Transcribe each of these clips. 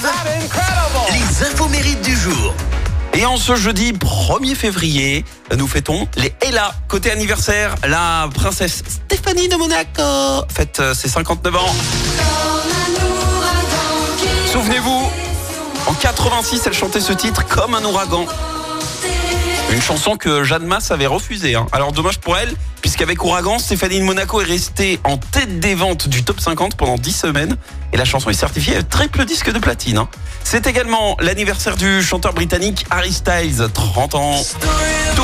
Les infos mérites du jour. Et en ce jeudi 1er février, nous fêtons les Ella. Côté anniversaire, la princesse Stéphanie de Monaco fête euh, ses 59 ans. Souvenez-vous, en 86, elle chantait ce titre comme un ouragan. Une chanson que Jeanne Masse avait refusée. hein. Alors dommage pour elle, puisqu'avec Ouragan, Stéphanie de Monaco est restée en tête des ventes du top 50 pendant 10 semaines. Et la chanson est certifiée triple disque de platine. hein. C'est également l'anniversaire du chanteur britannique Harry Styles, 30 ans. Tout.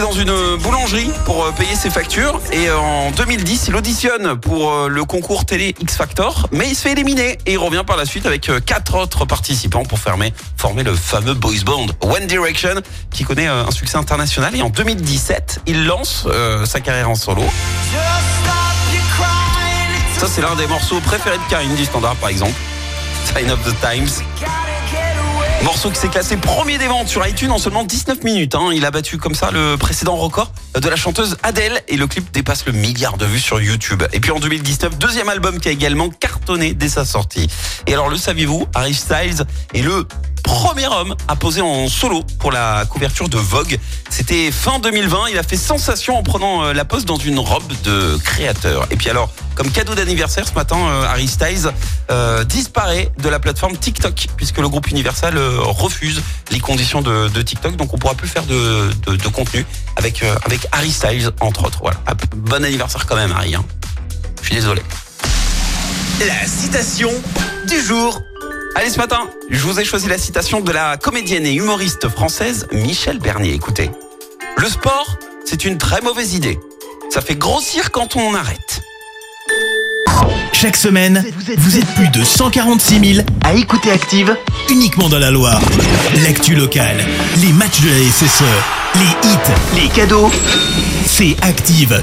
Dans une boulangerie pour euh, payer ses factures et euh, en 2010 il auditionne pour euh, le concours télé X Factor mais il se fait éliminer et il revient par la suite avec quatre autres participants pour fermer, former le fameux boys band One Direction qui connaît un succès international et en 2017 il lance sa carrière en solo. Ça c'est l'un des morceaux préférés de Karine du standard par exemple. Sign of the Times. Morceau qui s'est classé premier des ventes sur iTunes en seulement 19 minutes. hein. Il a battu comme ça le précédent record de la chanteuse Adele et le clip dépasse le milliard de vues sur YouTube. Et puis en 2019, deuxième album qui a également cartonné dès sa sortie. Et alors le saviez-vous, Harry Styles est le premier homme à poser en solo pour la couverture de Vogue. C'était fin 2020. Il a fait sensation en prenant euh, la pose dans une robe de créateur. Et puis alors, comme cadeau d'anniversaire ce matin, euh, Harry Styles euh, disparaît de la plateforme TikTok puisque le groupe Universal refuse les conditions de, TikTok. Donc on pourra plus faire de, de, contenu avec avec Harry Styles entre autres. Voilà. Ah, Bon anniversaire quand même, Harry. hein. Je suis désolé. La citation du jour. Allez, ce matin, je vous ai choisi la citation de la comédienne et humoriste française Michel Bernier. Écoutez, le sport, c'est une très mauvaise idée. Ça fait grossir quand on arrête. Chaque semaine, vous êtes plus de 146 000 à écouter Active uniquement dans la Loire. L'actu locale, les matchs de la SSE, les hits, les cadeaux, c'est Active.